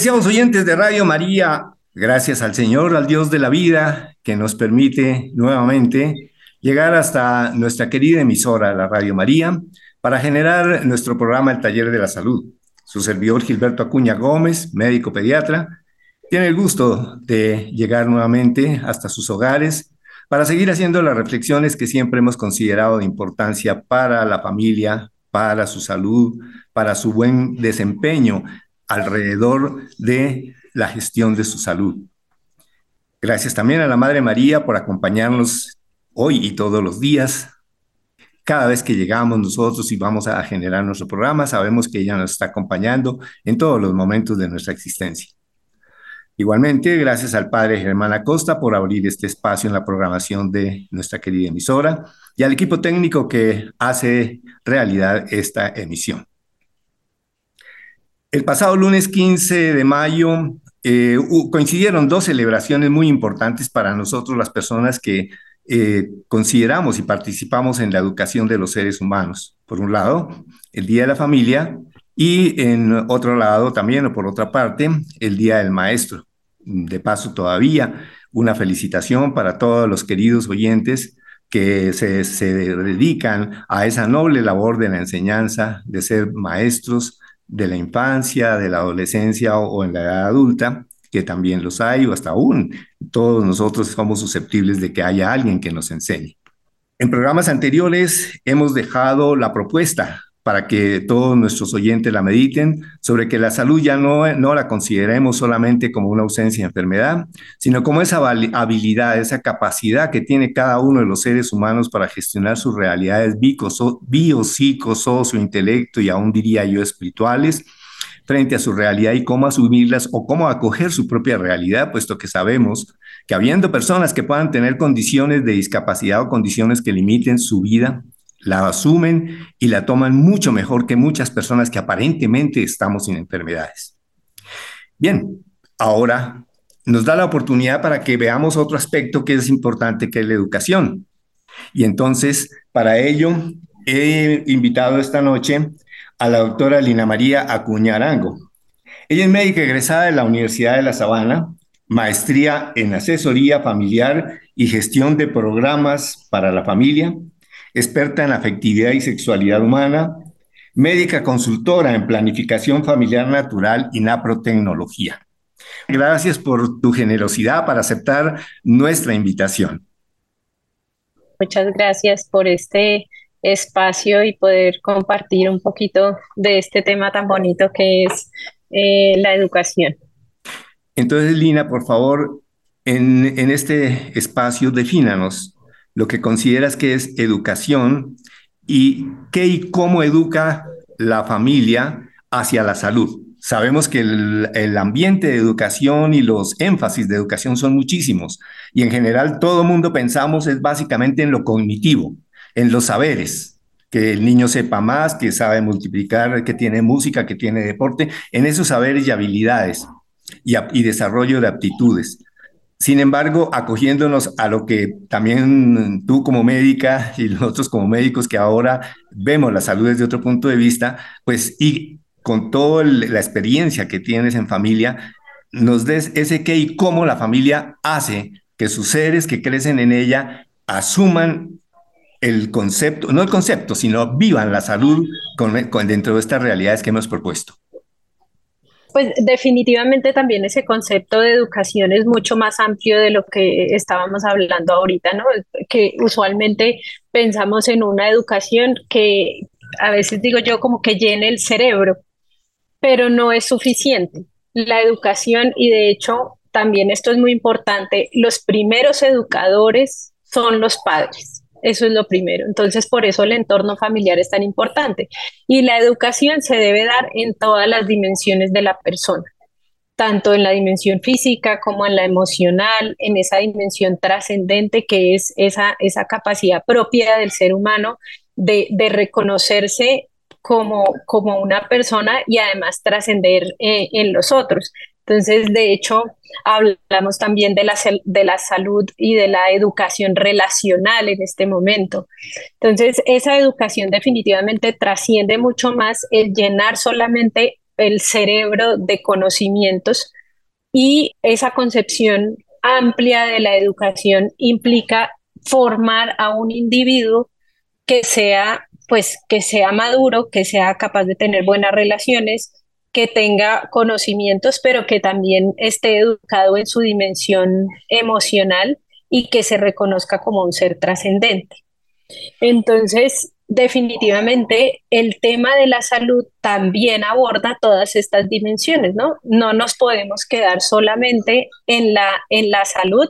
Apreciados oyentes de Radio María, gracias al Señor, al Dios de la vida, que nos permite nuevamente llegar hasta nuestra querida emisora, la Radio María, para generar nuestro programa El Taller de la Salud. Su servidor Gilberto Acuña Gómez, médico pediatra, tiene el gusto de llegar nuevamente hasta sus hogares para seguir haciendo las reflexiones que siempre hemos considerado de importancia para la familia, para su salud, para su buen desempeño alrededor de la gestión de su salud. Gracias también a la Madre María por acompañarnos hoy y todos los días. Cada vez que llegamos nosotros y vamos a generar nuestro programa, sabemos que ella nos está acompañando en todos los momentos de nuestra existencia. Igualmente, gracias al padre Germán Acosta por abrir este espacio en la programación de nuestra querida emisora y al equipo técnico que hace realidad esta emisión. El pasado lunes 15 de mayo eh, coincidieron dos celebraciones muy importantes para nosotros, las personas que eh, consideramos y participamos en la educación de los seres humanos. Por un lado, el Día de la Familia y en otro lado también, o por otra parte, el Día del Maestro. De paso, todavía una felicitación para todos los queridos oyentes que se, se dedican a esa noble labor de la enseñanza, de ser maestros, de la infancia, de la adolescencia o, en la edad adulta, que también los hay o hasta aún todos nosotros somos susceptibles de que haya alguien que nos enseñe. En programas anteriores hemos dejado la propuesta para que todos nuestros oyentes la mediten, sobre que la salud ya no, no la consideremos solamente como una ausencia de enfermedad, sino como esa habilidad, esa capacidad que tiene cada uno de los seres humanos para gestionar sus realidades bio, psico, socio, intelecto y aún diría yo espirituales, frente a su realidad y cómo asumirlas o cómo acoger su propia realidad, puesto que sabemos que habiendo personas que puedan tener condiciones de discapacidad o condiciones que limiten su vida, la asumen y la toman mucho mejor que muchas personas que aparentemente estamos sin enfermedades. Bien, ahora nos da la oportunidad para que veamos otro aspecto que es importante, que es la educación. Y entonces, para ello, he invitado esta noche a la doctora Lina María Acuña Arango. Ella es médica egresada de la Universidad de La Sabana, maestría en asesoría familiar y gestión de programas para la familia, experta en afectividad y sexualidad humana, médica consultora en planificación familiar natural y naprotecnología. Gracias por tu generosidad para aceptar nuestra invitación. Muchas gracias por este espacio y poder compartir un poquito de este tema tan bonito que es eh, la educación. Entonces, Lina, por favor, en, en este espacio defínanos lo que consideras que es educación y qué y cómo educa la familia hacia la salud. Sabemos que el, ambiente de educación y los énfasis de educación son muchísimos y en general todo mundo pensamos es básicamente en lo cognitivo, en los saberes, que el niño sepa más, que sabe multiplicar, que tiene música, que tiene deporte, en esos saberes y habilidades y, y desarrollo de aptitudes. Sin embargo, acogiéndonos a lo que también tú como médica y nosotros como médicos que ahora vemos la salud desde otro punto de vista, pues y con toda la experiencia que tienes en familia, nos des ese qué y cómo la familia hace que sus seres que crecen en ella asuman el concepto, no el concepto, sino vivan la salud con dentro de estas realidades que hemos propuesto. Pues definitivamente también ese concepto de educación es mucho más amplio de lo que estábamos hablando ahorita, ¿no? Que usualmente pensamos en una educación que a veces digo yo como que llene el cerebro, pero no es suficiente. La educación, y de hecho también esto es muy importante, los primeros educadores son los padres. Eso es lo primero. Entonces, por eso el entorno familiar es tan importante. Y la educación se debe dar en todas las dimensiones de la persona, tanto en la dimensión física como en la emocional, en esa dimensión trascendente que es esa, esa capacidad propia del ser humano de, reconocerse como, como una persona y además trascender eh, en los otros. Entonces, de hecho, hablamos también de la, de la salud y de la educación relacional en este momento. Entonces, esa educación definitivamente trasciende mucho más el llenar solamente el cerebro de conocimientos y esa concepción amplia de la educación implica formar a un individuo que sea, pues, que sea maduro, que sea capaz de tener buenas relaciones, que tenga conocimientos, pero que también esté educado en su dimensión emocional y que se reconozca como un ser trascendente. Entonces, definitivamente el tema de la salud también aborda todas estas dimensiones, ¿no? No nos podemos quedar solamente en la, en la salud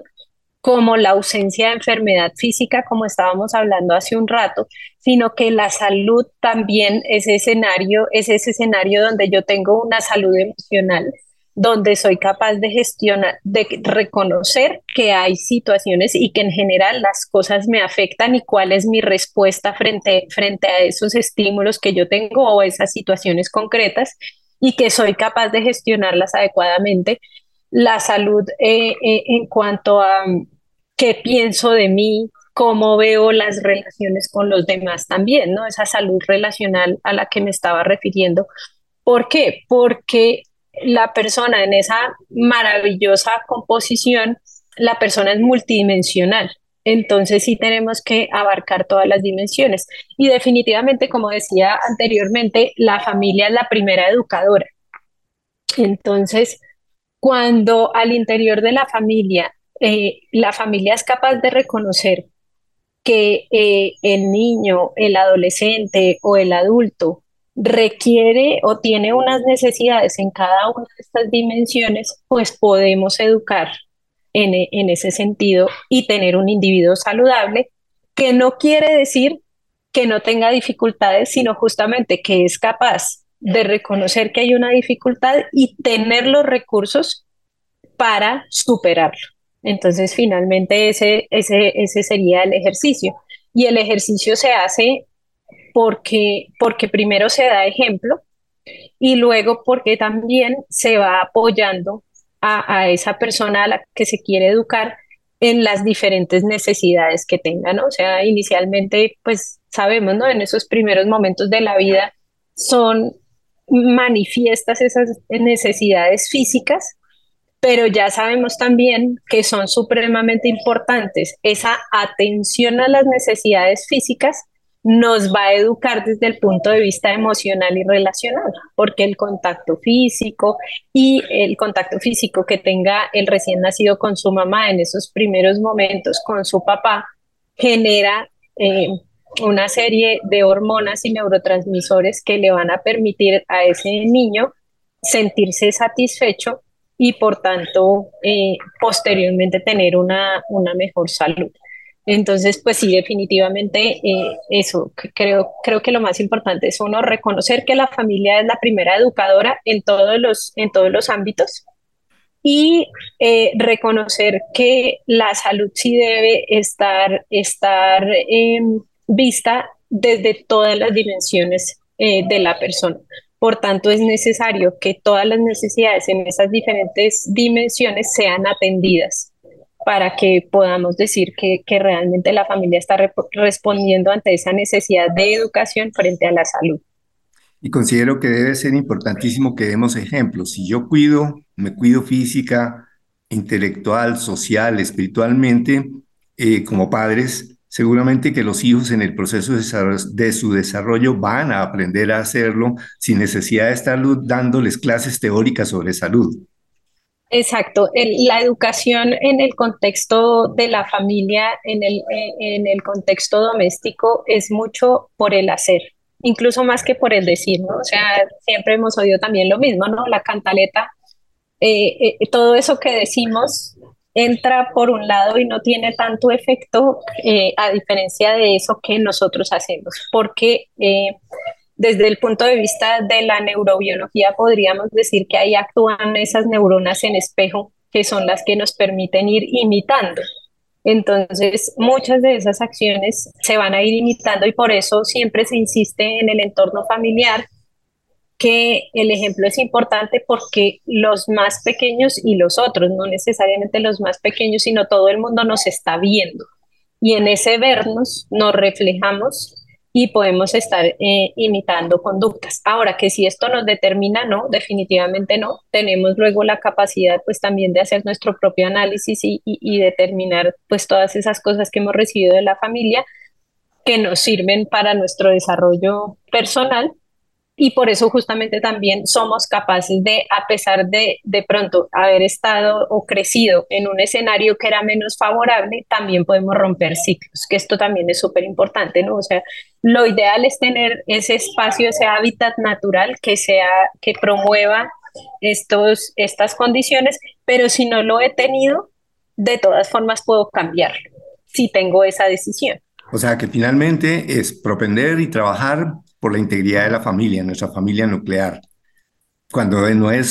como la ausencia de enfermedad física, como estábamos hablando hace un rato, sino que la salud también es escenario, es ese escenario donde yo tengo una salud emocional, donde soy capaz de gestionar, de reconocer que hay situaciones y que en general las cosas me afectan y cuál es mi respuesta frente, frente a esos estímulos que yo tengo o esas situaciones concretas y que soy capaz de gestionarlas adecuadamente la salud eh, eh, en cuanto a mm, qué pienso de mí, cómo veo las relaciones con los demás también, ¿no? Esa salud relacional a la que me estaba refiriendo. ¿Por qué? Porque la persona en esa maravillosa composición, la persona es multidimensional. Entonces sí tenemos que abarcar todas las dimensiones. Y definitivamente, como decía anteriormente, la familia es la primera educadora. Entonces, cuando al interior de la familia, eh, la familia es capaz de reconocer que eh, el niño, el adolescente o el adulto requiere o tiene unas necesidades en cada una de estas dimensiones, pues podemos educar en, en ese sentido y tener un individuo saludable, que no quiere decir que no tenga dificultades, sino justamente que es capaz de reconocer que hay una dificultad y tener los recursos para superarlo. Entonces, finalmente, ese, ese, ese sería el ejercicio. Y el ejercicio se hace porque, porque primero se da ejemplo y luego porque también se va apoyando a, a, esa persona a la que se quiere educar en las diferentes necesidades que tenga, ¿no? O sea, inicialmente, pues sabemos, ¿no? En esos primeros momentos de la vida son manifiestas esas necesidades físicas, pero ya sabemos también que son supremamente importantes. Esa atención a las necesidades físicas nos va a educar desde el punto de vista emocional y relacional, porque el contacto físico y el contacto físico que tenga el recién nacido con su mamá en esos primeros momentos con su papá genera eh, una serie de hormonas y neurotransmisores que le van a permitir a ese niño sentirse satisfecho y por tanto eh, posteriormente tener una, una mejor salud. Entonces, pues sí, definitivamente eh, eso, creo, creo que lo más importante es uno reconocer que la familia es la primera educadora en todos los, en todos los ámbitos y eh, reconocer que la salud sí debe estar, estar em, vista desde todas las dimensiones eh, de la persona. Por tanto, es necesario que todas las necesidades en esas diferentes dimensiones sean atendidas para que podamos decir que, que realmente la familia está respondiendo ante esa necesidad de educación frente a la salud. Y considero que debe ser importantísimo que demos ejemplos. Si yo cuido, me cuido física, intelectual, social, espiritualmente, eh, como padres, seguramente que los hijos en el proceso de, su desarrollo van a aprender a hacerlo sin necesidad de estar dándoles clases teóricas sobre salud. Exacto, la educación en el contexto de la familia, en el, en el contexto doméstico, es mucho por el hacer, incluso más que por el decir, ¿no? O sea, siempre hemos oído también lo mismo, ¿no? La cantaleta, eh, eh, todo eso que decimos entra por un lado y no tiene tanto efecto eh, a diferencia de eso que nosotros hacemos, porque desde el punto de vista de la neurobiología podríamos decir que ahí actúan esas neuronas en espejo que son las que nos permiten ir imitando. Entonces, muchas de esas acciones se van a ir imitando y por eso siempre se insiste en el entorno familiar que el ejemplo es importante porque los más pequeños y los otros, no necesariamente los más pequeños, sino todo el mundo nos está viendo. Y en ese vernos nos reflejamos y podemos estar eh, imitando conductas. Ahora que si esto nos determina, no, definitivamente no. Tenemos luego la capacidad pues también de hacer nuestro propio análisis y, y determinar pues todas esas cosas que hemos recibido de la familia que nos sirven para nuestro desarrollo personal y por eso justamente también somos capaces de, a pesar de de pronto haber estado o crecido en un escenario que era menos favorable, también podemos romper ciclos, que esto también es súper importante, ¿no? O sea, lo ideal es tener ese espacio, ese hábitat natural que sea, que promueva estos, estas condiciones, pero si no lo he tenido, de todas formas puedo cambiarlo, si tengo esa decisión. O sea que finalmente es propender y trabajar por la integridad de la familia, nuestra familia nuclear. Cuando no es,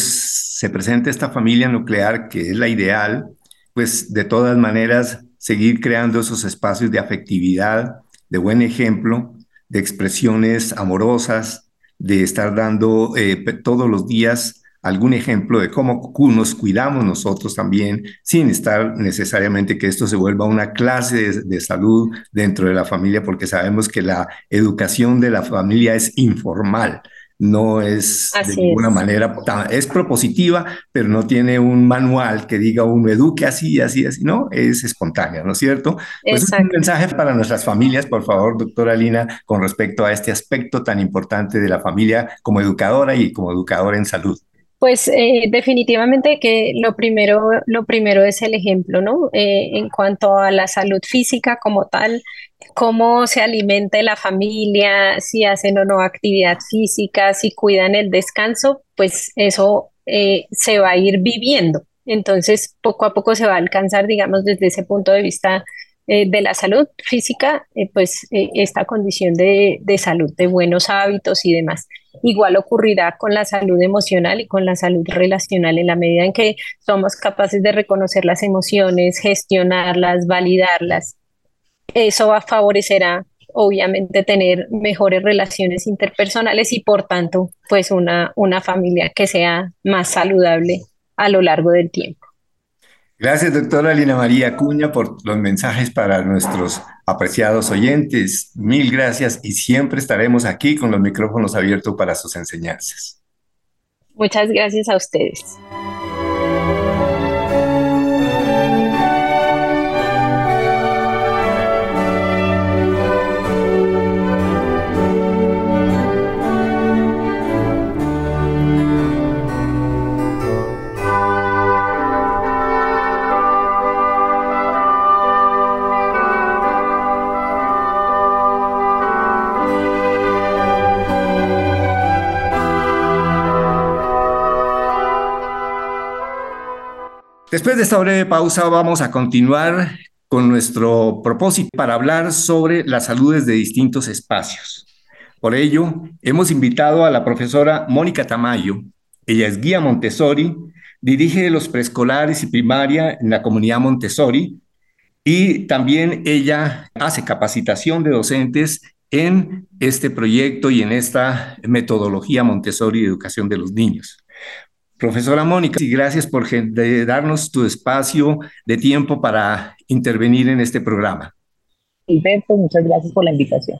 se presenta esta familia nuclear, que es la ideal, pues de todas maneras seguir creando esos espacios de afectividad, de buen ejemplo, de expresiones amorosas, de estar dando eh, todos los días algún ejemplo de cómo nos cuidamos nosotros también, sin estar necesariamente que esto se vuelva una clase de, salud dentro de la familia, porque sabemos que la educación de la familia es informal no es de ninguna manera, es propositiva, pero no tiene un manual que diga uno eduque así, así, así, no, es espontánea, ¿no es cierto? Pues es un mensaje para nuestras familias, por favor, doctora Lina, con respecto a este aspecto tan importante de la familia como educadora y como educadora en salud. Pues eh, definitivamente que lo primero, lo primero es el ejemplo, ¿no? Eh, en cuanto a la salud física como tal, cómo se alimenta la familia, si hacen o no actividad física, si cuidan el descanso, pues eso eh, se va a ir viviendo. Entonces, poco a poco se va a alcanzar, digamos, desde ese punto de vista de la salud física, pues esta condición de salud, de buenos hábitos y demás. Igual ocurrirá con la salud emocional y con la salud relacional en la medida en que somos capaces de reconocer las emociones, gestionarlas, validarlas. Eso va favorecerá obviamente tener mejores relaciones interpersonales y por tanto pues una, una familia que sea más saludable a lo largo del tiempo. Gracias, doctora Lina María Cuña, por los mensajes para nuestros apreciados oyentes. Mil gracias y siempre estaremos aquí con los micrófonos abiertos para sus enseñanzas. Muchas gracias a ustedes. Después de esta breve pausa vamos a continuar con nuestro propósito para hablar sobre las saludes de distintos espacios. Por ello, hemos invitado a la profesora Mónica Tamayo. Ella es guía Montessori, dirige los preescolares y primaria en la comunidad Montessori y también ella hace capacitación de docentes en este proyecto y en esta metodología Montessori de educación de los niños. Profesora Mónica, y gracias por darnos tu espacio de tiempo para intervenir en este programa. Alberto, muchas gracias por la invitación.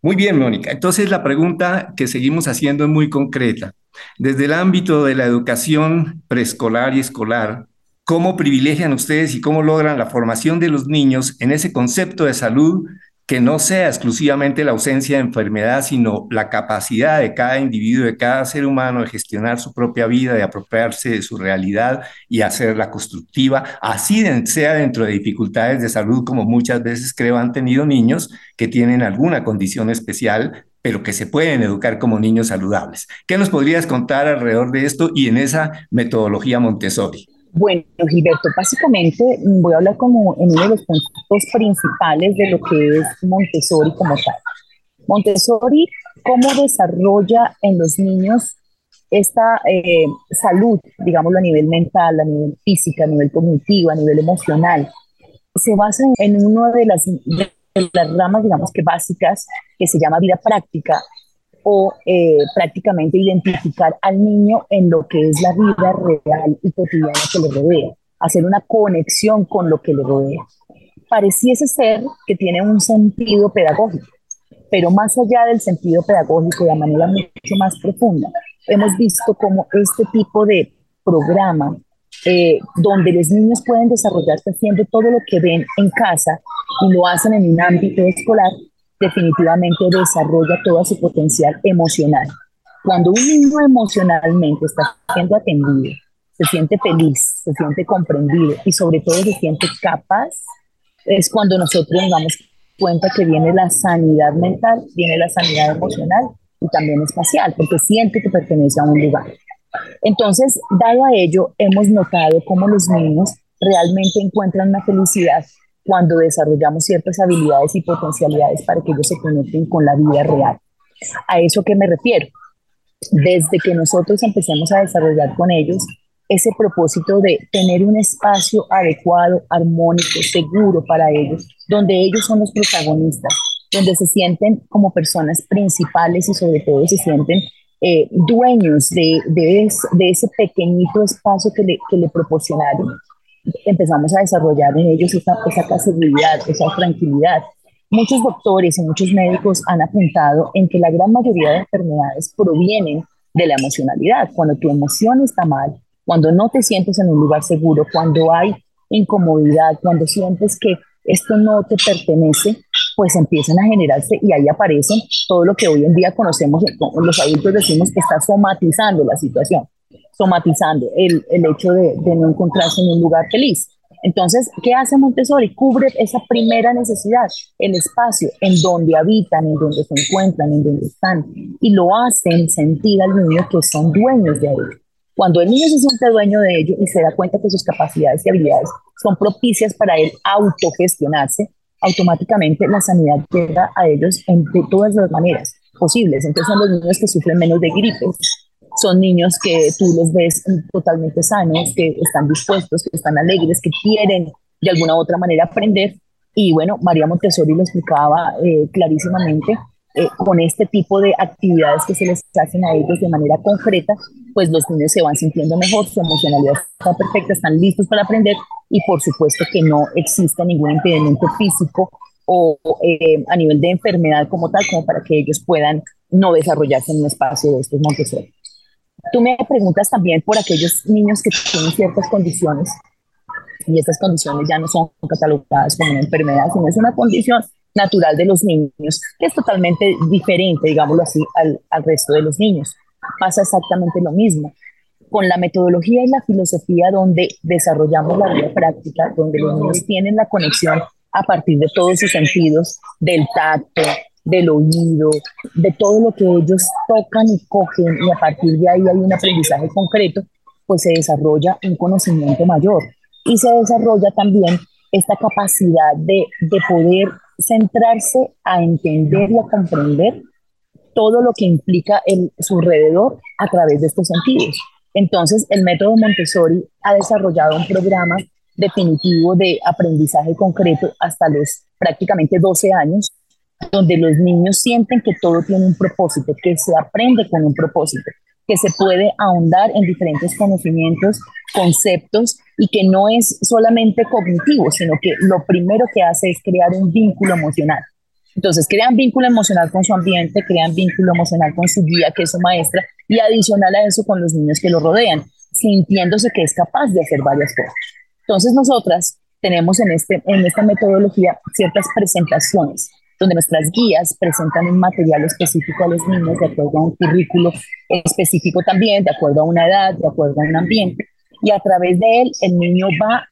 Muy bien, Mónica. Entonces la pregunta que seguimos haciendo es muy concreta. Desde el ámbito de la educación preescolar y escolar, ¿cómo privilegian ustedes y cómo logran la formación de los niños en ese concepto de salud que no sea exclusivamente la ausencia de enfermedad, sino la capacidad de cada individuo, de cada ser humano de gestionar su propia vida, de apropiarse de su realidad y hacerla constructiva, así sea dentro de dificultades de salud, como muchas veces creo han tenido niños que tienen alguna condición especial, pero que se pueden educar como niños saludables. ¿Qué nos podrías contar alrededor de esto y en esa metodología Montessori? Bueno, Gilberto, básicamente voy a hablar como en uno de los puntos principales de lo que es Montessori como tal. Montessori, cómo desarrolla en los niños esta eh, salud, digámoslo a nivel mental, a nivel físico, a nivel cognitivo, a nivel emocional. Se basa en una de las ramas, digamos que básicas, que se llama vida práctica, o eh, prácticamente identificar al niño en lo que es la vida real y cotidiana que le rodea, hacer una conexión con lo que le rodea. Pareciese ser que tiene un sentido pedagógico, Pero más allá del sentido pedagógico, de manera mucho más profunda, hemos visto cómo este tipo de programa, eh, donde los niños pueden desarrollarse haciendo todo lo que ven en casa y lo hacen en un ámbito escolar, definitivamente desarrolla todo su potencial emocional. Cuando un niño emocionalmente está siendo atendido, se siente feliz, se siente comprendido y sobre todo se siente capaz, es cuando nosotros nos damos cuenta que viene la sanidad mental, viene la sanidad emocional y también espacial, porque siente que pertenece a un lugar. Entonces, dado a ello, hemos notado cómo los niños realmente encuentran la felicidad cuando desarrollamos ciertas habilidades y potencialidades para que ellos se conecten con la vida real. ¿A eso que me refiero? Desde que nosotros empecemos a desarrollar con ellos ese propósito de tener un espacio adecuado, armónico, seguro para ellos, donde ellos son los protagonistas, donde se sienten como personas principales y sobre todo se sienten eh, dueños de, de, ese pequeñito espacio que le, que le, proporcionaron, empezamos a desarrollar en ellos esa, esa seguridad, esa tranquilidad. Muchos doctores y muchos médicos han apuntado en que la gran mayoría de enfermedades provienen de la emocionalidad. Cuando tu emoción está mal, cuando no te sientes en un lugar seguro, cuando hay incomodidad, cuando sientes que esto no te pertenece, pues empiezan a generarse y ahí aparecen todo lo que hoy en día conocemos, los adultos decimos que está somatizando la situación, somatizando el, el hecho de, de no encontrarse en un lugar feliz. Entonces, ¿qué hace Montessori? Cubre esa primera necesidad, el espacio en donde habitan, en donde se encuentran, en donde están, y lo hacen sentir al niño que son dueños de ello. Cuando el niño se siente dueño de ello y se da cuenta que sus capacidades y habilidades son propicias para él autogestionarse, automáticamente la sanidad llega a ellos en, de todas las maneras posibles. Entonces son los niños que sufren menos de gripe, son niños que tú los ves totalmente sanos, que están dispuestos, que están alegres, que quieren de alguna u otra manera aprender. Y bueno, María Montessori lo explicaba eh, clarísimamente, eh, con este tipo de actividades que se les hacen a ellos de manera concreta, pues los niños se van sintiendo mejor, su emocionalidad está perfecta, están listos para aprender y por supuesto que no existe ningún impedimento físico o eh, a nivel de enfermedad como tal, como para que ellos puedan no desarrollarse en un espacio de estos Montessori. Tú me preguntas también por aquellos niños que tienen ciertas condiciones y estas condiciones ya no son catalogadas como una enfermedad, sino es una condición natural de los niños, que es totalmente diferente, digámoslo así, al, al resto de los niños. Pasa exactamente lo mismo. Con la metodología y la filosofía donde desarrollamos la vida práctica, donde los niños tienen la conexión a partir de todos sus sentidos, del tacto, del oído, de todo lo que ellos tocan y cogen, y a partir de ahí hay un aprendizaje concreto, pues se desarrolla un conocimiento mayor y se desarrolla también esta capacidad de, de poder centrarse a entender y a comprender todo lo que implica en su alrededor a través de estos sentidos. Entonces, el método Montessori ha desarrollado un programa definitivo de aprendizaje concreto hasta los prácticamente 12 años, donde los niños sienten que todo tiene un propósito, que se aprende con un propósito, que se puede ahondar en diferentes conocimientos, conceptos y que no es solamente cognitivo, sino que lo primero que hace es crear un vínculo emocional. Entonces, crean vínculo emocional con su ambiente, crean vínculo emocional con su guía, que es su maestra, y adicional a eso con los niños que lo rodean, sintiéndose que es capaz de hacer varias cosas. Entonces, nosotras tenemos en, este, en esta metodología ciertas presentaciones donde nuestras guías presentan un material específico a los niños de acuerdo a un currículo específico también, de acuerdo a una edad, de acuerdo a un ambiente. Y a través de él, el niño va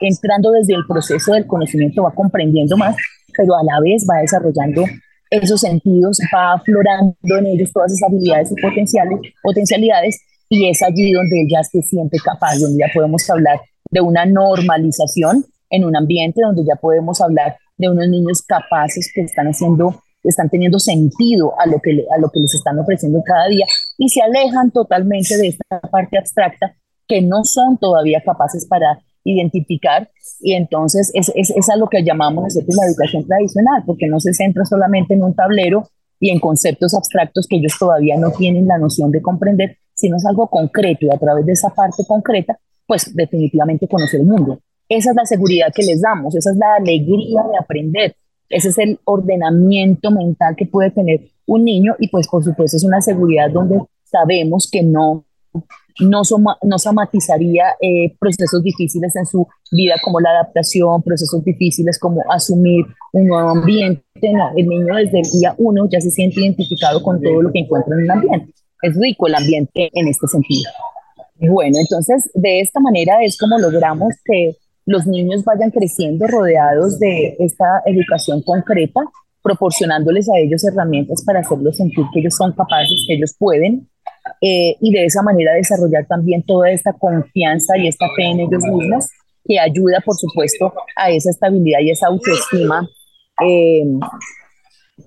entrando desde el proceso del conocimiento, va comprendiendo más, pero a la vez va desarrollando esos sentidos, va aflorando en ellos todas esas habilidades y potenciales, potencialidades, y es allí donde ya se siente capaz, donde ya podemos hablar de una normalización en un ambiente donde ya podemos hablar de unos niños capaces que están haciendo, están teniendo sentido a lo que, a lo que les están ofreciendo cada día y se alejan totalmente de esta parte abstracta que no son todavía capaces para identificar y entonces es, es, es a lo que llamamos nosotros la educación tradicional, porque no se centra solamente en un tablero y en conceptos abstractos que ellos todavía no tienen la noción de comprender, sino es algo concreto y a través de esa parte concreta, pues definitivamente conocer el mundo. Esa es la seguridad que les damos, esa es la alegría de aprender, Ese es el ordenamiento mental que puede tener un niño y pues por supuesto es una seguridad donde sabemos que no, no, no somatizaría eh, procesos difíciles en su vida como la adaptación, procesos difíciles como asumir un nuevo ambiente. El niño desde el día uno ya se siente identificado con todo lo que encuentra en el ambiente. Es rico el ambiente en este sentido. Bueno, entonces de esta manera es como logramos que los niños vayan creciendo rodeados de esta educación concreta, proporcionándoles a ellos herramientas para hacerlos sentir que ellos son capaces, que ellos pueden, eh, y de esa manera desarrollar también toda esta confianza y esta fe en ellos mismos, que ayuda, por supuesto, a esa estabilidad y esa autoestima, eh,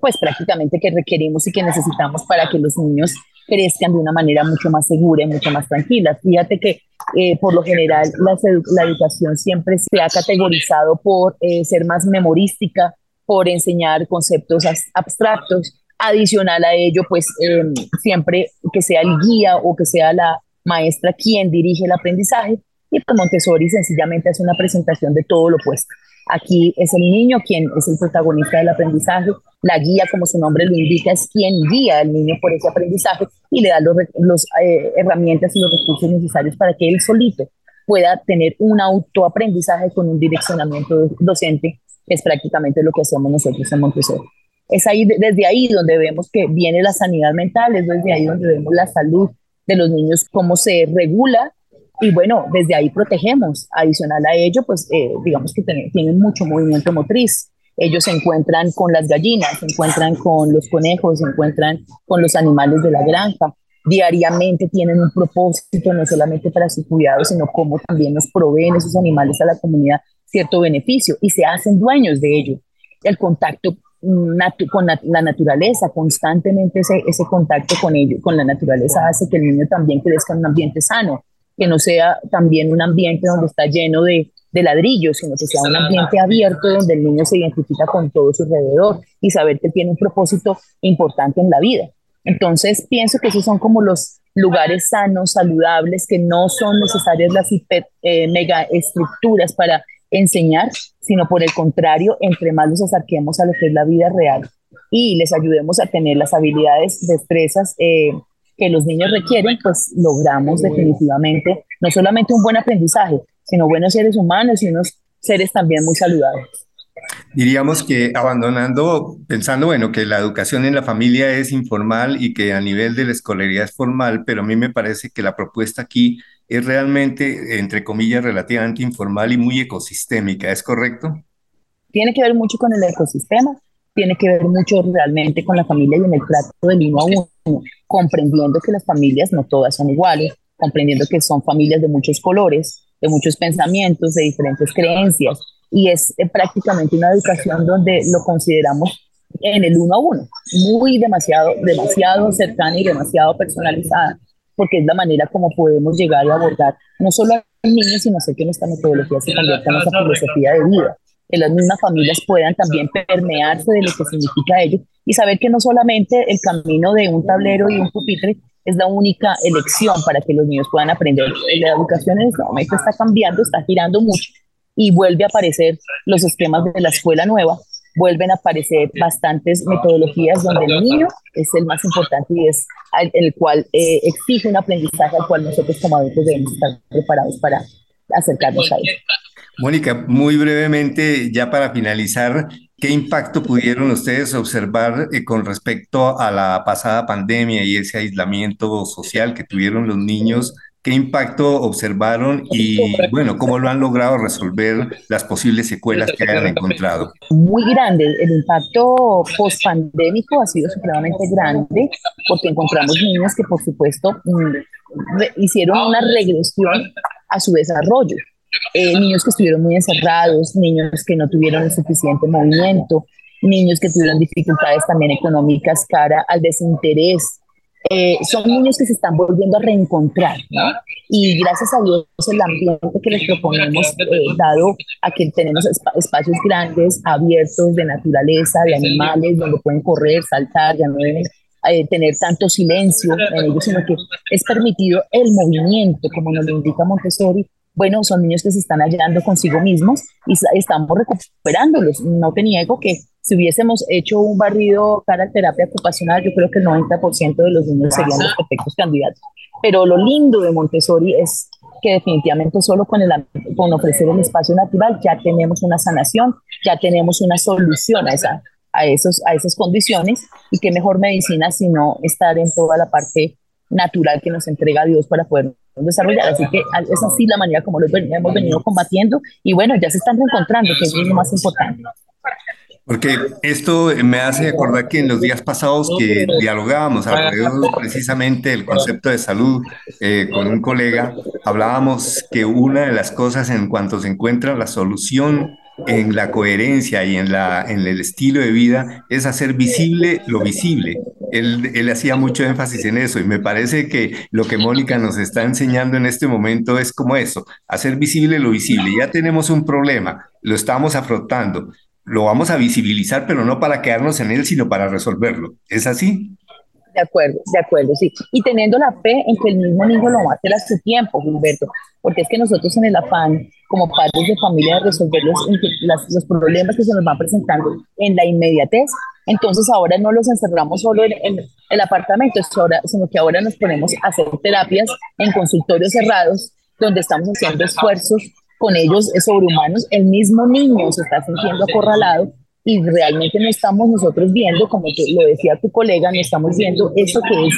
pues prácticamente que requerimos y que necesitamos para que los niños crezcan de una manera mucho más segura y mucho más tranquila. Fíjate que eh, por lo general la, educación siempre se ha categorizado por eh, ser más memorística, por enseñar conceptos abstractos. Adicional a ello, pues em, siempre que sea el guía o que sea la maestra quien dirige el aprendizaje. Y pues Montessori sencillamente hace una presentación de todo lo opuesto. Aquí es el niño quien es el protagonista del aprendizaje, la guía, como su nombre lo indica, es quien guía al niño por ese aprendizaje y le da las eh, herramientas y los recursos necesarios para que él solito pueda tener un autoaprendizaje con un direccionamiento docente, es prácticamente lo que hacemos nosotros en Montessori. Es ahí, desde ahí donde vemos que viene la sanidad mental, es desde ahí donde vemos la salud de los niños, cómo se regula y bueno, desde ahí protegemos. Adicional a ello, pues eh, digamos que tienen mucho movimiento motriz. Ellos se encuentran con las gallinas, se encuentran con los conejos, se encuentran con los animales de la granja. Diariamente tienen un propósito, no solamente para su cuidado, sino como también nos proveen esos animales a la comunidad cierto beneficio y se hacen dueños de ello. El contacto mm, con la naturaleza, constantemente ese, ese contacto con ello, con la naturaleza hace que el niño también crezca en un ambiente sano, que no sea también un ambiente donde está lleno de, de ladrillos, sino que sea un ambiente abierto donde el niño se identifica con todo su alrededor y saber que tiene un propósito importante en la vida. Entonces, pienso que esos son como los lugares sanos, saludables, que no son necesarias las eh, mega estructuras para enseñar, sino por el contrario, entre más los acerquemos a lo que es la vida real y les ayudemos a tener las habilidades, destrezas eh, que los niños requieren, pues logramos definitivamente no solamente un buen aprendizaje, sino buenos seres humanos y unos seres también muy saludables. Diríamos que abandonando, pensando, bueno, que la educación en la familia es informal y que a nivel de la escolaridad es formal, pero a mí me parece que la propuesta aquí es realmente, entre comillas, relativamente informal y muy ecosistémica, ¿es correcto? Tiene que ver mucho con el ecosistema, tiene que ver mucho realmente con la familia y en el trato del uno a uno, comprendiendo que las familias no todas son iguales, comprendiendo que son familias de muchos colores, de muchos pensamientos, de diferentes creencias, y es eh, prácticamente una educación donde lo consideramos en el uno a uno, muy demasiado, demasiado cercana y demasiado personalizada, porque es la manera como podemos llegar a abordar no solo a los niños, sino hacer que nuestra metodología se convierta en nuestra filosofía de vida, que las mismas familias puedan también permearse de lo que significa ello y saber que no solamente el camino de un tablero y un pupitre es la única elección para que los niños puedan aprender. La educación en este momento está cambiando, está girando mucho y vuelve a aparecer los esquemas de la escuela nueva, vuelven a aparecer bastantes metodologías donde el niño es el más importante y es el, cual eh, exige un aprendizaje al cual nosotros como adultos debemos estar preparados para acercarnos a él. Mónica, muy brevemente, ya para finalizar, ¿Qué impacto pudieron ustedes observar eh, con respecto a la pasada pandemia y ese aislamiento social que tuvieron los niños? ¿Qué impacto observaron y, bueno, cómo lo han logrado resolver las posibles secuelas que hayan encontrado? Muy grande. El impacto post-pandémico ha sido supremamente grande porque encontramos niños que, por supuesto, mm, hicieron una regresión a su desarrollo eh, niños que estuvieron muy encerrados, niños que no tuvieron el suficiente movimiento, niños que tuvieron dificultades también económicas cara al desinterés. Eh, son niños que se están volviendo a reencontrar, ¿no? Y gracias a Dios el ambiente que les proponemos, eh, dado a que tenemos espacios grandes, abiertos de naturaleza, de animales, donde pueden correr, saltar, ya no deben tener tanto silencio en ellos, sino que es permitido el movimiento, como nos lo indica Montessori, bueno, son niños que se están hallando consigo mismos y estamos recuperándolos. No te niego que si hubiésemos hecho un barrido cara terapia ocupacional, yo creo que el 90% de los niños serían los perfectos candidatos. Pero lo lindo de Montessori es que definitivamente solo con, el, con ofrecer el espacio natural ya tenemos una sanación, ya tenemos una solución a, esa, a, esos, a esas condiciones y qué mejor medicina sino estar en toda la parte natural que nos entrega Dios para poder desarrollar. Así que es así la manera como lo hemos venido combatiendo y bueno, ya se están reencontrando, que es lo más importante. Porque esto me hace acordar que en los días pasados que dialogábamos alrededor precisamente del concepto de salud eh, con un colega, hablábamos que una de las cosas en cuanto se encuentra la solución en la coherencia y en, la, en el estilo de vida es hacer visible lo visible. Él, él, hacía mucho énfasis en eso y me parece que lo que Mónica nos está enseñando en este momento es como eso, hacer visible lo visible. Ya tenemos un problema, lo estamos afrontando, lo vamos a visibilizar, pero no para quedarnos en él, sino para resolverlo. ¿Es así? De acuerdo, de acuerdo, sí. Y teniendo la fe en que el mismo niño lo va a hacer a su tiempo, Gilberto, porque es que nosotros en el afán, como padres de familia, de resolver los, los problemas que se nos van presentando en la inmediatez, entonces ahora no los encerramos solo en, en el apartamento, sino que ahora nos ponemos a hacer terapias en consultorios cerrados, donde estamos haciendo esfuerzos con ellos sobrehumanos, el mismo niño se está sintiendo acorralado y realmente no estamos nosotros viendo, como lo decía tu colega, no estamos viendo eso que es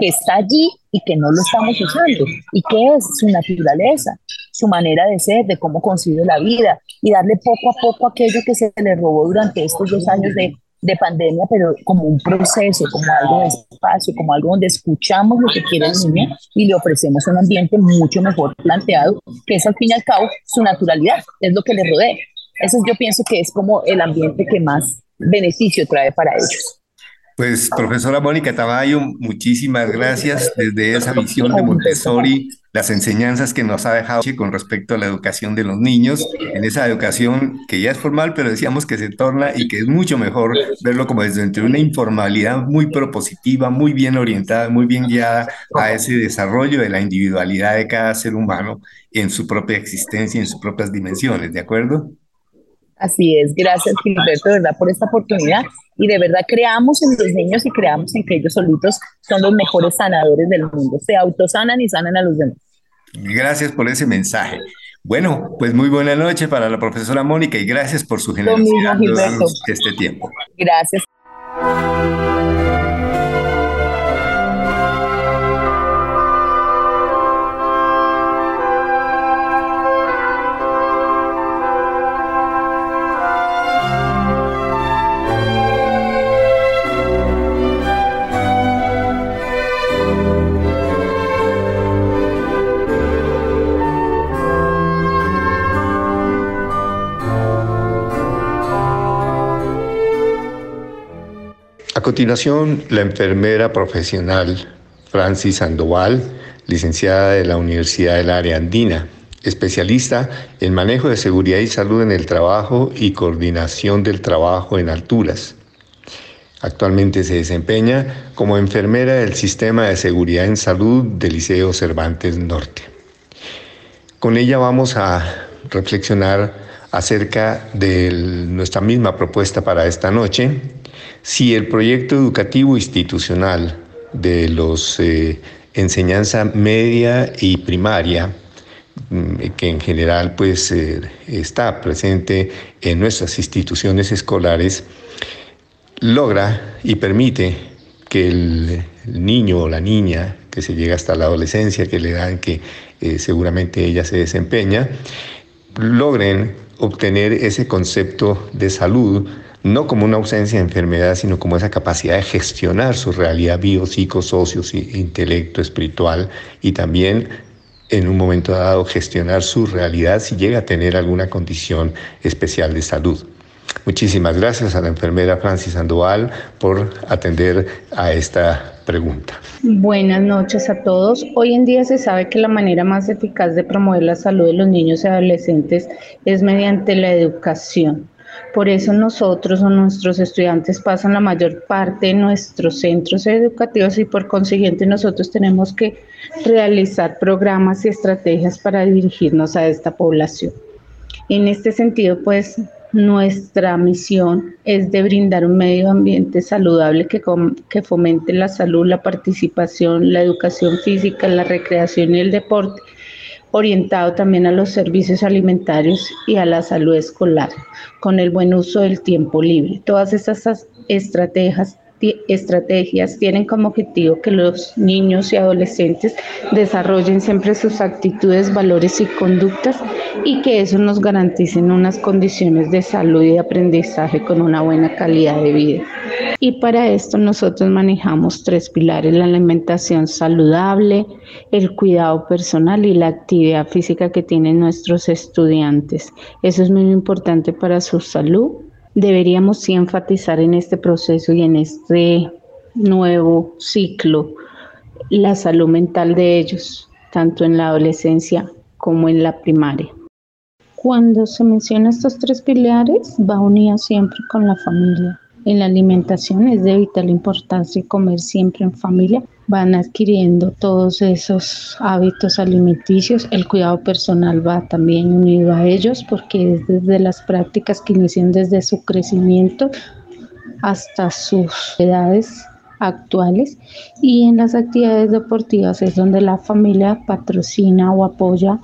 que está allí y que no lo estamos usando. ¿Y qué es su naturaleza? Su manera de ser, de cómo concibe la vida y darle poco a poco aquello que se le robó durante estos dos años de de pandemia, pero como un proceso, como algo de espacio, como algo donde escuchamos lo que quiere el niño y le ofrecemos un ambiente mucho mejor planteado, que es al fin y al cabo su naturalidad, es lo que le rodea. Eso yo pienso que es como el ambiente que más beneficio trae para ellos. Pues, profesora Mónica Tamayo, muchísimas gracias desde esa visión de Montessori, las enseñanzas que nos ha dejado con respecto a la educación de los niños, en esa educación que ya es formal, pero decíamos que se torna y que es mucho mejor verlo como desde una informalidad muy propositiva, muy bien orientada, muy bien guiada a ese desarrollo de la individualidad de cada ser humano en su propia existencia, en sus propias dimensiones, ¿de acuerdo? Así es, gracias Gilberto, de verdad, por esta oportunidad y de verdad creamos en los niños y creamos en que ellos solitos son los mejores sanadores del mundo, se autosanan y sanan a los demás. Gracias por ese mensaje. Bueno, pues muy buena noche para la profesora Mónica y gracias por su generosidad de este tiempo. Gracias. Continuación, la enfermera profesional Francis Sandoval, licenciada de la Universidad del Área Andina, especialista en manejo de seguridad y salud en el trabajo y coordinación del trabajo en alturas. Actualmente se desempeña como enfermera del Sistema de Seguridad en Salud del Liceo Cervantes Norte. Con ella vamos a reflexionar acerca de nuestra misma propuesta para esta noche, si el proyecto educativo institucional de los eh, enseñanza media y primaria, mm, que en general pues eh, está presente en nuestras instituciones escolares, logra y permite que el, niño o la niña que se llega hasta la adolescencia, que le dan que eh, seguramente ella se desempeña, logren obtener ese concepto de salud no como una ausencia de enfermedad, sino como esa capacidad de gestionar su realidad bio, psico, socio, intelecto, espiritual y también en un momento dado gestionar su realidad si llega a tener alguna condición especial de salud. Muchísimas gracias a la enfermera Francis Sandoval por atender a esta pregunta. Buenas noches a todos. Hoy en día se sabe que la manera más eficaz de promover la salud de los niños y adolescentes es mediante la educación. Por eso nosotros o nuestros estudiantes pasan la mayor parte de nuestros centros educativos y por consiguiente nosotros tenemos que realizar programas y estrategias para dirigirnos a esta población. En este sentido, pues nuestra misión es de brindar un medio ambiente saludable que, que fomente la salud, la participación, la educación física, la recreación y el deporte orientado también a los servicios alimentarios y a la salud escolar, con el buen uso del tiempo libre. Todas estas estrategias tienen como objetivo que los niños y adolescentes desarrollen siempre sus actitudes, valores y conductas y que eso nos garanticen unas condiciones de salud y de aprendizaje con una buena calidad de vida. Y para esto nosotros manejamos tres pilares, la alimentación saludable, el cuidado personal y la actividad física que tienen nuestros estudiantes. Eso es muy importante para su salud deberíamos sí enfatizar en este proceso y en este nuevo ciclo la salud mental de ellos, tanto en la adolescencia como en la primaria. Cuando se mencionan estos tres pilares, va unida siempre con la familia. En la alimentación es de vital importancia comer siempre en familia van adquiriendo todos esos hábitos alimenticios. El cuidado personal va también unido a ellos porque es desde las prácticas que inician desde su crecimiento hasta sus edades actuales y en las actividades deportivas es donde la familia patrocina o apoya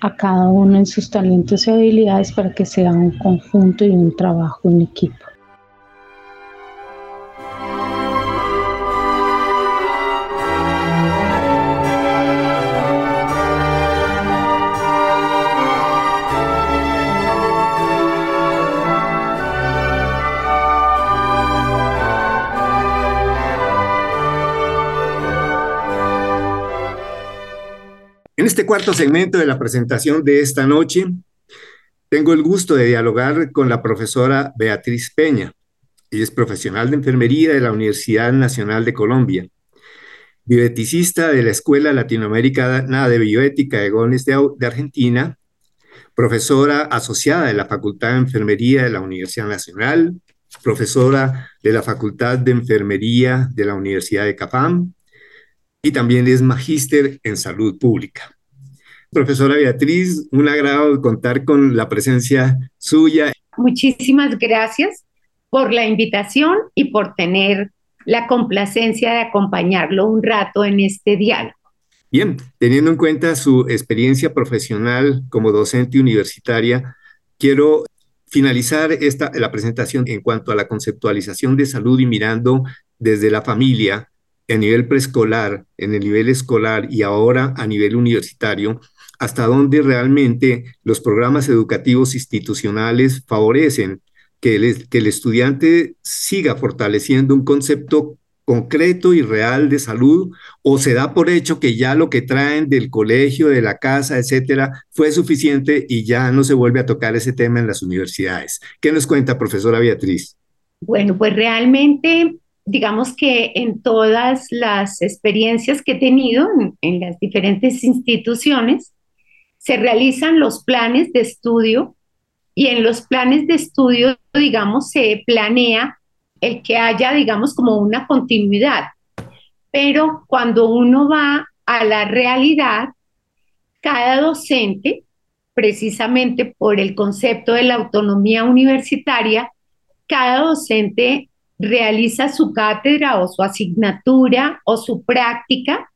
a cada uno en sus talentos y habilidades para que sea un conjunto y un trabajo en equipo. En este cuarto segmento de la presentación de esta noche, tengo el gusto de dialogar con la profesora Beatriz Peña. Ella es profesional de enfermería de la Universidad Nacional de Colombia, bioeticista de la Escuela Latinoamericana de Bioética de Gones de, de Argentina, profesora asociada de la Facultad de Enfermería de la Universidad Nacional, profesora de la Facultad de Enfermería de la Universidad de Cafam, y también es magíster en salud pública. Profesora Beatriz, un agrado contar con la presencia suya. Muchísimas gracias por la invitación y por tener la complacencia de acompañarlo un rato en este diálogo. Bien, teniendo en cuenta su experiencia profesional como docente universitaria, quiero finalizar esta, la presentación en cuanto a la conceptualización de salud y mirando desde la familia a nivel preescolar, en el nivel escolar y ahora a nivel universitario, hasta dónde realmente los programas educativos institucionales favorecen que el, que el estudiante siga fortaleciendo un concepto concreto y real de salud o se da por hecho que ya lo que traen del colegio, de la casa, etcétera, fue suficiente y ya no se vuelve a tocar ese tema en las universidades. ¿Qué nos cuenta, profesora Beatriz? Bueno, pues realmente digamos que en todas las experiencias que he tenido en, las diferentes instituciones, se realizan los planes de estudio y en los planes de estudio, digamos, se planea el que haya, digamos, como una continuidad. Pero cuando uno va a la realidad, cada docente, precisamente por el concepto de la autonomía universitaria, cada docente realiza su cátedra o su asignatura o su práctica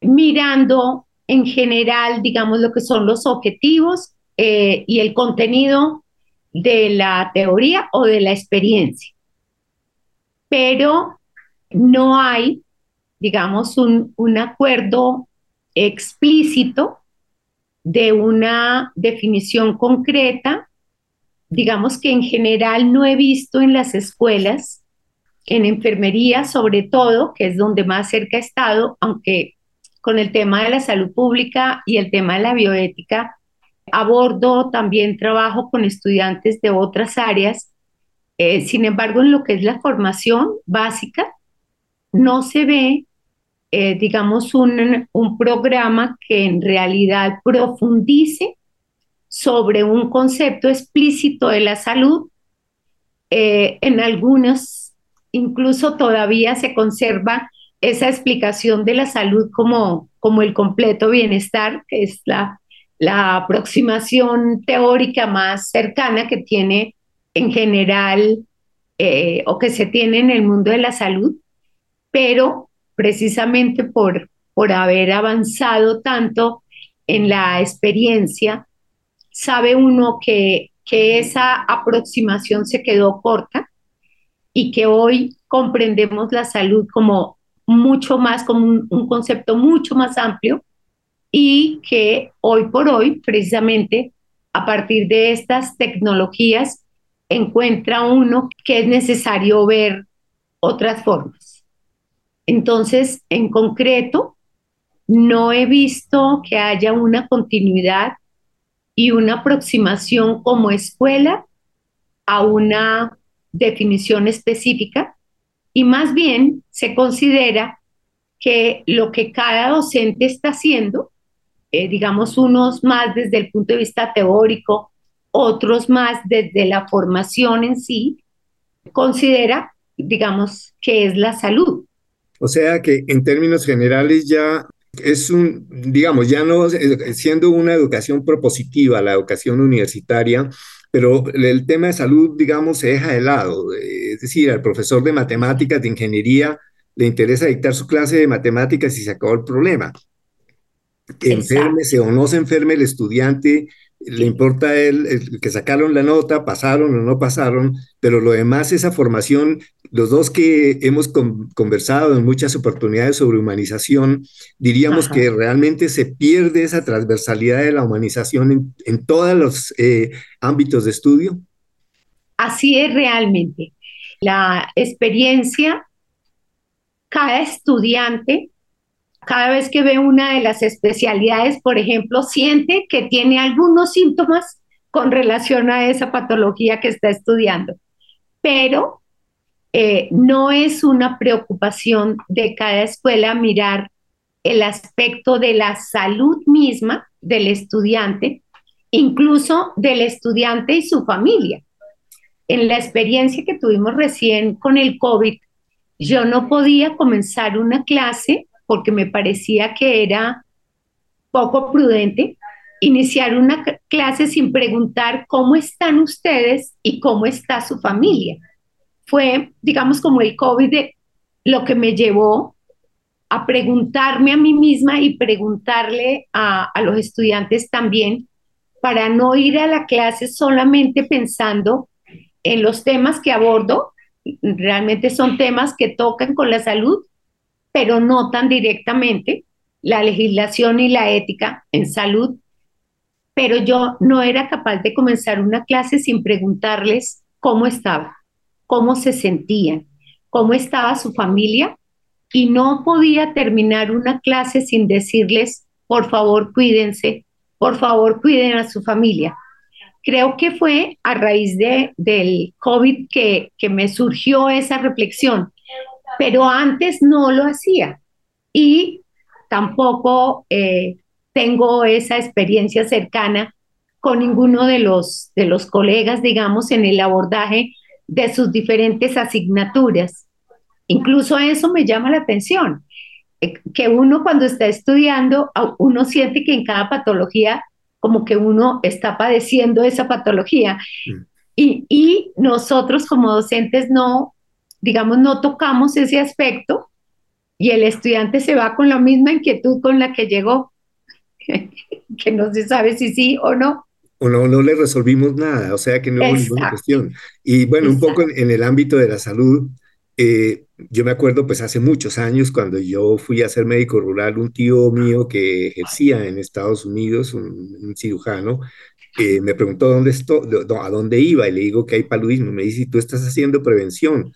mirando en general, digamos, lo que son los objetivos eh, y el contenido de la teoría o de la experiencia. Pero no hay, digamos, un, un acuerdo explícito de una definición concreta digamos que en general no he visto en las escuelas, en enfermería sobre todo, que es donde más cerca he estado, aunque con el tema de la salud pública y el tema de la bioética, abordo también trabajo con estudiantes de otras áreas. Eh, sin embargo, en lo que es la formación básica, no se ve, eh, digamos, un, un programa que en realidad profundice sobre un concepto explícito de la salud. Eh, en algunos incluso todavía se conserva esa explicación de la salud como, como el completo bienestar, que es la, la aproximación teórica más cercana que tiene en general eh, o que se tiene en el mundo de la salud, pero precisamente por, por haber avanzado tanto en la experiencia, sabe uno que, que esa aproximación se quedó corta y que hoy comprendemos la salud como mucho más, como un, concepto mucho más amplio y que hoy por hoy, precisamente, a partir de estas tecnologías, encuentra uno que es necesario ver otras formas. Entonces, en concreto, no he visto que haya una continuidad y una aproximación como escuela a una definición específica y más bien se considera que lo que cada docente está haciendo, eh, digamos unos más desde el punto de vista teórico, otros más desde la formación en sí, considera, digamos, que es la salud. O sea que en términos generales ya es un, digamos, ya no siendo una educación propositiva, la educación universitaria, pero el tema de salud, digamos, se deja de lado. Es decir, al profesor de matemáticas, de ingeniería, le interesa dictar su clase de matemáticas y se acabó el problema. Que enfermese o no se enferme el estudiante, le importa a él que sacaron la nota, pasaron o no pasaron, pero lo demás, esa formación, los dos que hemos conversado en muchas oportunidades sobre humanización, diríamos que realmente se pierde esa transversalidad de la humanización en, todos los eh, ámbitos de estudio. Así es realmente. La experiencia, cada estudiante cada vez que ve una de las especialidades, por ejemplo, siente que tiene algunos síntomas con relación a esa patología que está estudiando. Pero eh, no es una preocupación de cada escuela mirar el aspecto de la salud misma del estudiante, incluso del estudiante y su familia. En la experiencia que tuvimos recién con el COVID, yo no podía comenzar una clase porque me parecía que era poco prudente iniciar una clase sin preguntar cómo están ustedes y cómo está su familia. Fue, digamos, como el COVID lo que me llevó a preguntarme a mí misma y preguntarle a, a los estudiantes también para no ir a la clase solamente pensando en los temas que abordo. Realmente son temas que tocan con la salud, pero no tan directamente, la legislación y la ética en salud, pero yo no era capaz de comenzar una clase sin preguntarles cómo estaba, cómo se sentían, cómo estaba su familia y no podía terminar una clase sin decirles, por favor, cuídense, por favor, cuiden a su familia. Creo que fue a raíz de, del COVID que, que me surgió esa reflexión pero antes no lo hacía y tampoco eh, tengo esa experiencia cercana con ninguno de los, de los colegas, digamos, en el abordaje de sus diferentes asignaturas. Incluso eso me llama la atención, eh, que uno cuando está estudiando, uno siente que en cada patología como que uno está padeciendo esa patología. Mm. Y, y nosotros como docentes no, digamos, no tocamos ese aspecto y el estudiante se va con la misma inquietud con la que llegó, que no se sabe si sí o no. O no, no le resolvimos nada, o sea que no hubo ninguna cuestión. Y bueno, un poco en, el ámbito de la salud, eh, yo me acuerdo pues hace muchos años cuando yo fui a ser médico rural, un tío mío que ejercía en Estados Unidos, un, cirujano, eh, me preguntó dónde esto, a dónde iba y le digo que hay paludismo. Me dice, tú estás haciendo prevención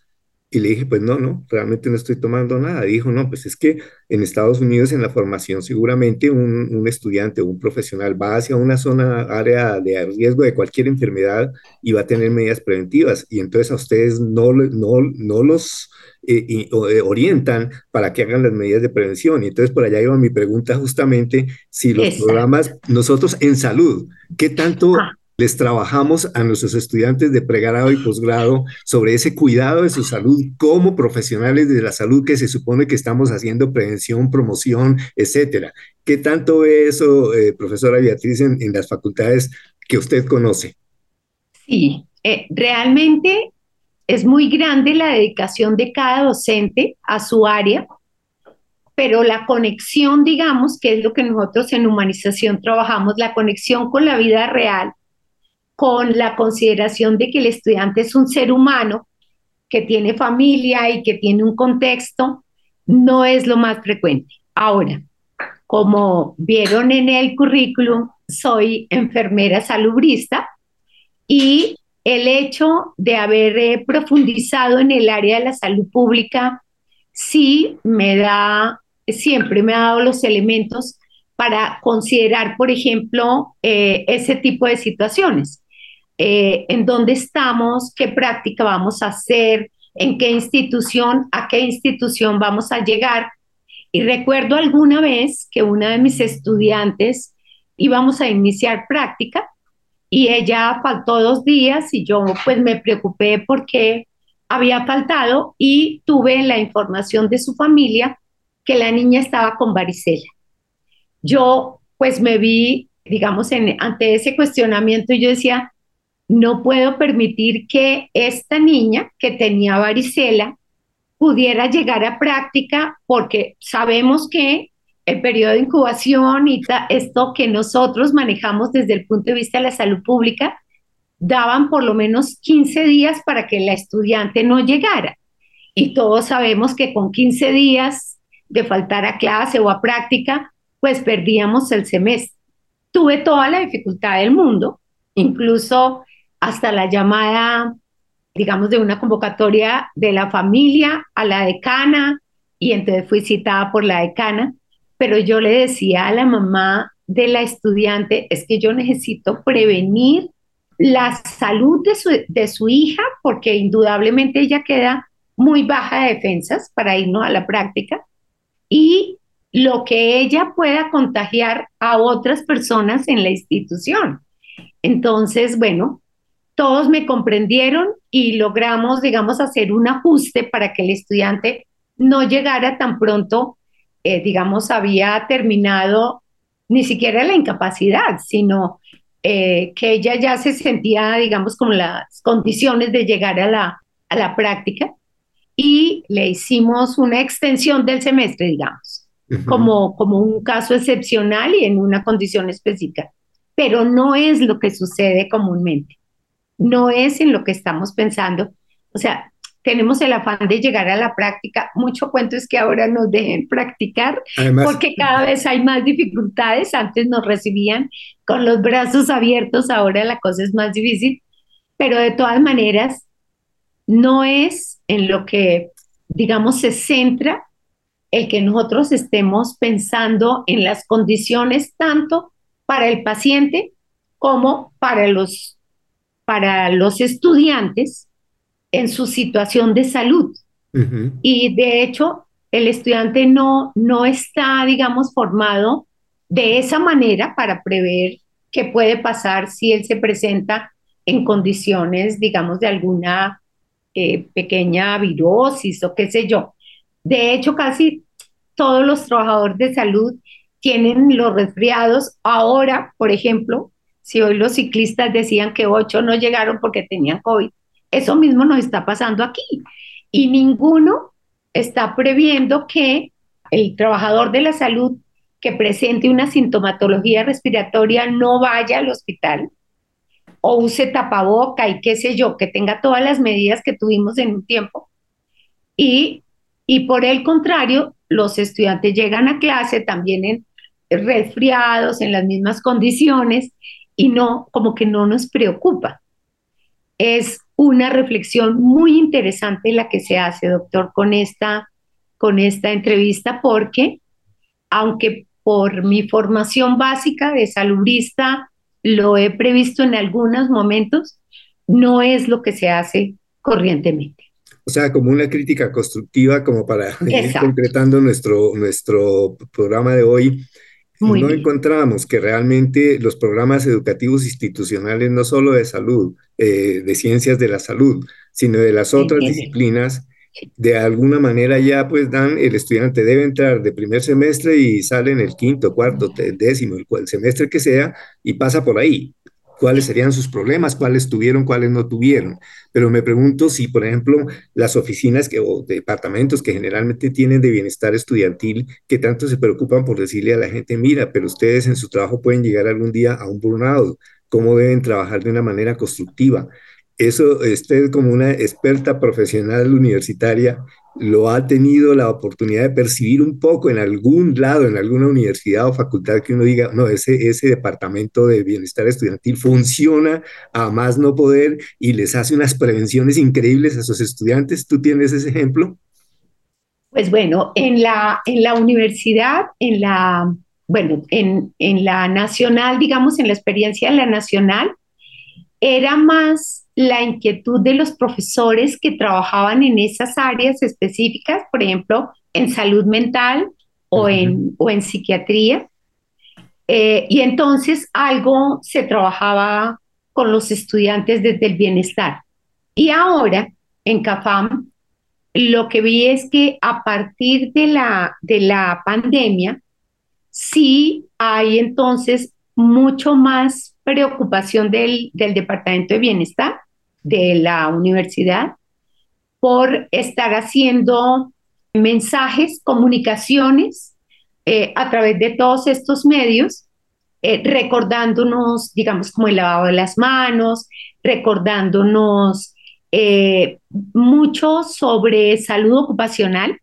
Y le dije, pues no, no, realmente no estoy tomando nada. Dijo, no, pues es que en Estados Unidos en la formación seguramente un, un estudiante o un profesional va hacia una zona, área de riesgo de cualquier enfermedad y va a tener medidas preventivas. Y entonces a ustedes no, no, no los eh, eh, orientan para que hagan las medidas de prevención. Y entonces por allá iba mi pregunta justamente si los programas, nosotros en salud, ¿qué tanto... Ah les trabajamos a nuestros estudiantes de pregrado y posgrado sobre ese cuidado de su salud como profesionales de la salud que se supone que estamos haciendo prevención, promoción, etcétera. ¿Qué tanto es eso, eh, profesora Beatriz, en, las facultades que usted conoce? Sí, eh, realmente es muy grande la dedicación de cada docente a su área, pero la conexión, digamos, que es lo que nosotros en humanización trabajamos, la conexión con la vida real, con la consideración de que el estudiante es un ser humano que tiene familia y que tiene un contexto, no es lo más frecuente. Ahora, como vieron en el currículum, soy enfermera salubrista y el hecho de haber eh, profundizado en el área de la salud pública sí me da, siempre me ha dado los elementos para considerar, por ejemplo, eh, ese tipo de situaciones. Eh, en dónde estamos, qué práctica vamos a hacer, en qué institución, a qué institución vamos a llegar. Y recuerdo alguna vez que una de mis estudiantes íbamos a iniciar práctica y ella faltó dos días y yo pues me preocupé porque había faltado y tuve la información de su familia que la niña estaba con varicela. Yo pues me vi, digamos, en, ante ese cuestionamiento y yo decía, no puedo permitir que esta niña que tenía varicela pudiera llegar a práctica porque sabemos que el periodo de incubación y esto que nosotros manejamos desde el punto de vista de la salud pública, daban por lo menos 15 días para que la estudiante no llegara. Y todos sabemos que con 15 días de faltar a clase o a práctica, pues perdíamos el semestre. Tuve toda la dificultad del mundo, incluso hasta la llamada, digamos, de una convocatoria de la familia a la decana y entonces fui citada por la decana, pero yo le decía a la mamá de la estudiante, es que yo necesito prevenir la salud de su, de su hija porque indudablemente ella queda muy baja de defensas para irnos a la práctica y lo que ella pueda contagiar a otras personas en la institución. Entonces, bueno, todos me comprendieron y logramos, digamos, hacer un ajuste para que el estudiante no llegara tan pronto, eh, digamos, había terminado ni siquiera la incapacidad, sino eh, que ella ya se sentía, digamos, con las condiciones de llegar a la, a la práctica y le hicimos una extensión del semestre, digamos, como, como un caso excepcional y en una condición específica, pero no es lo que sucede comúnmente no es en lo que estamos pensando. O sea, tenemos el afán de llegar a la práctica. Mucho cuento es que ahora nos dejen practicar porque cada vez hay más dificultades. Antes nos recibían con los brazos abiertos, ahora la cosa es más difícil. Pero de todas maneras, no es en lo que, digamos, se centra el que nosotros estemos pensando en las condiciones tanto para el paciente como para los para los estudiantes en su situación de salud. Y de hecho, el estudiante no, no está, digamos, formado de esa manera para prever qué puede pasar si él se presenta en condiciones, digamos, de alguna eh, pequeña virosis o qué sé yo. De hecho, casi todos los trabajadores de salud tienen los resfriados. Ahora, por ejemplo, si hoy los ciclistas decían que ocho no llegaron porque tenían COVID, eso mismo nos está pasando aquí. Y ninguno está previendo que el trabajador de la salud que presente una sintomatología respiratoria no vaya al hospital o use tapaboca y qué sé yo, que tenga todas las medidas que tuvimos en un tiempo. Y, y por el contrario, los estudiantes llegan a clase también resfriados, en las mismas condiciones, y no, como que no nos preocupa. Es una reflexión muy interesante la que se hace, doctor, con esta, con esta entrevista, porque aunque por mi formación básica de saludista lo he previsto en algunos momentos, no es lo que se hace corrientemente. O sea, como una crítica constructiva, como para ir concretando nuestro, nuestro programa de hoy. No encontramos que realmente los programas educativos institucionales, no solo de salud, eh, de ciencias de la salud, sino de las otras disciplinas, de alguna manera ya pues dan, el estudiante debe entrar de primer semestre y sale en el quinto, cuarto, décimo, el, el semestre que sea, y pasa por ahí cuáles serían sus problemas, cuáles tuvieron, cuáles no tuvieron. Pero me pregunto si, por ejemplo, las oficinas que, o departamentos que generalmente tienen de bienestar estudiantil, que tanto se preocupan por decirle a la gente, mira, pero ustedes en su trabajo pueden llegar algún día a un burnout, cómo deben trabajar de una manera constructiva. Eso, usted como una experta profesional universitaria, lo ha tenido la oportunidad de percibir un poco en algún lado, en alguna universidad o facultad que uno diga, no, ese, ese departamento de bienestar estudiantil funciona a más no poder y les hace unas prevenciones increíbles a sus estudiantes. ¿Tú tienes ese ejemplo? Pues bueno, en la, en la universidad, en la, bueno, en, en la nacional, digamos, en la experiencia de la nacional, era más la inquietud de los profesores que trabajaban en esas áreas específicas, por ejemplo, en salud mental o, en, o en psiquiatría. Eh, y entonces algo se trabajaba con los estudiantes desde el bienestar. Y ahora, en CAFAM, lo que vi es que a partir de la, de la pandemia, sí hay entonces mucho más preocupación del, Departamento de Bienestar de la universidad por estar haciendo mensajes, comunicaciones eh, a través de todos estos medios, eh, recordándonos, digamos, como el lavado de las manos, recordándonos eh, mucho sobre salud ocupacional,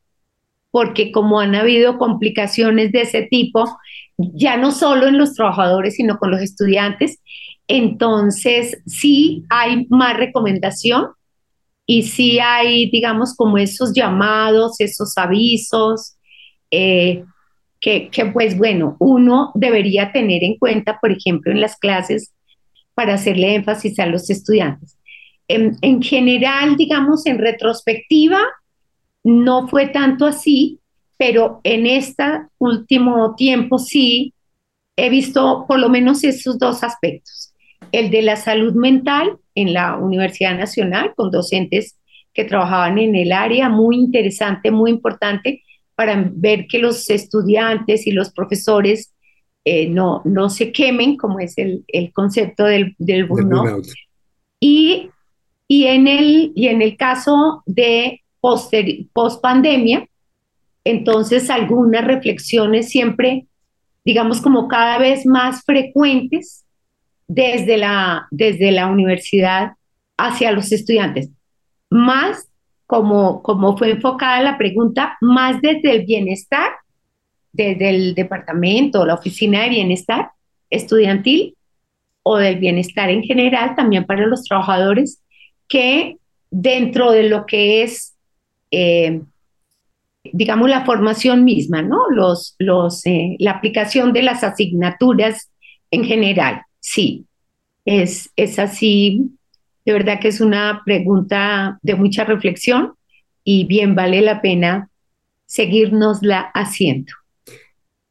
porque como han habido complicaciones de ese tipo, ya no solo en los trabajadores, sino con los estudiantes, entonces, sí hay más recomendación y sí hay, digamos, como esos llamados, esos avisos, eh, que, pues bueno, uno debería tener en cuenta, por ejemplo, en las clases para hacerle énfasis a los estudiantes. En, en general, digamos, en retrospectiva, no fue tanto así, pero en este último tiempo sí he visto por lo menos esos dos aspectos el de la salud mental en la Universidad Nacional, con docentes que trabajaban en el área, muy interesante, muy importante, para ver que los estudiantes y los profesores eh, no, no se quemen, como es el, el concepto del, del burnout. Y, y, en el, y en el caso de post pandemia, entonces algunas reflexiones siempre, digamos, como cada vez más frecuentes desde la, desde la universidad hacia los estudiantes. Más, como, como fue enfocada la pregunta, más desde el bienestar, desde el departamento, la oficina de bienestar estudiantil o del bienestar en general, también para los trabajadores, que dentro de lo que es, eh, digamos, la formación misma, ¿no? Los, los, eh, la aplicación de las asignaturas en general sí, es, es así. De verdad que es una pregunta de mucha reflexión y bien vale la pena seguirnosla haciendo.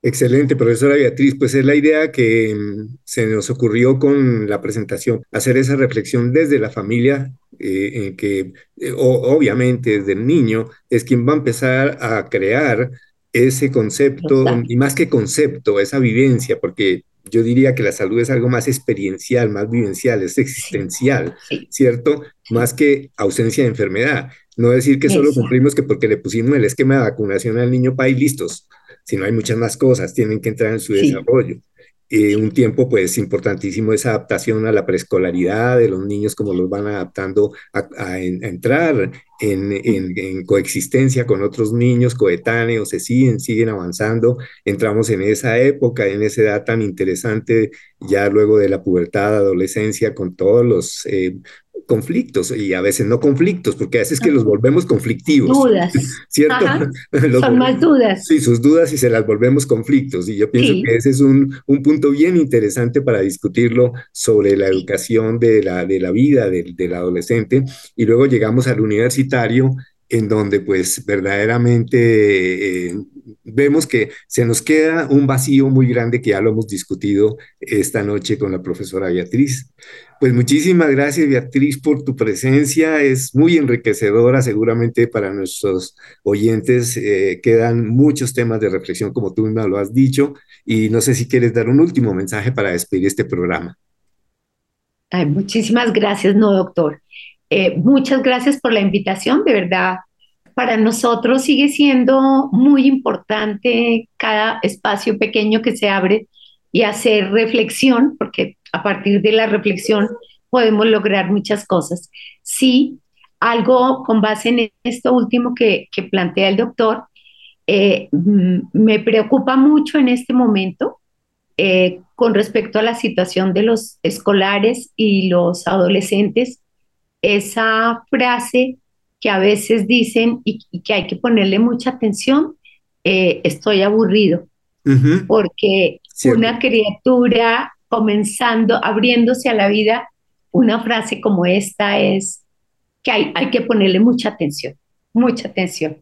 Excelente, profesora Beatriz. Pues es la idea que mm, se nos ocurrió con la presentación, hacer esa reflexión desde la familia, eh, que eh, obviamente desde el niño es quien va a empezar a crear ese concepto, y más que concepto, esa vivencia, porque yo diría que la salud es algo más experiencial, más vivencial, es existencial, ¿cierto? Más que ausencia de enfermedad. No decir que solo cumplimos que porque le pusimos el esquema de vacunación al niño para ir listos, sino hay muchas más cosas, tienen que entrar en su desarrollo. Eh, un tiempo pues importantísimo esa adaptación a la preescolaridad de los niños, como los van adaptando a, entrar en, coexistencia con otros niños coetáneos, se siguen, siguen avanzando. Entramos en esa época, en esa edad tan interesante, ya luego de la pubertad, adolescencia, con todos los eh, conflictos y a veces no conflictos, porque a veces que los volvemos conflictivos. Dudas. ¿Cierto? Son más dudas. Sí, sus dudas y se las volvemos conflictos. Y yo pienso que ese es un, un, punto bien interesante para discutirlo sobre la educación de la, de la vida del, del adolescente. Y luego llegamos al universitario en donde pues verdaderamente eh, vemos que se nos queda un vacío muy grande que ya lo hemos discutido esta noche con la profesora Beatriz. Pues muchísimas gracias Beatriz por tu presencia, es muy enriquecedora seguramente para nuestros oyentes, eh, quedan muchos temas de reflexión como tú misma lo has dicho y no sé si quieres dar un último mensaje para despedir este programa. Ay, muchísimas gracias, no doctor. Eh, muchas gracias por la invitación, de verdad. Para nosotros sigue siendo muy importante cada espacio pequeño que se abre y hacer reflexión, porque a partir de la reflexión podemos lograr muchas cosas. Sí, algo con base en esto último que, plantea el doctor, eh, mm, me preocupa mucho en este momento eh, con respecto a la situación de los escolares y los adolescentes esa frase que a veces dicen y, que hay que ponerle mucha atención, eh, estoy aburrido, porque una criatura comenzando, abriéndose a la vida, una frase como esta es que hay, hay que ponerle mucha atención, mucha atención.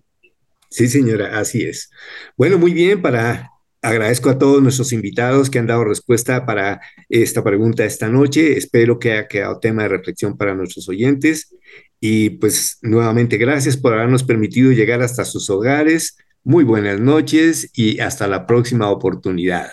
Sí, señora, así es. Bueno, muy bien, para Agradezco a todos nuestros invitados que han dado respuesta para esta pregunta esta noche. Espero que haya quedado tema de reflexión para nuestros oyentes. Y pues nuevamente gracias por habernos permitido llegar hasta sus hogares. Muy buenas noches y hasta la próxima oportunidad.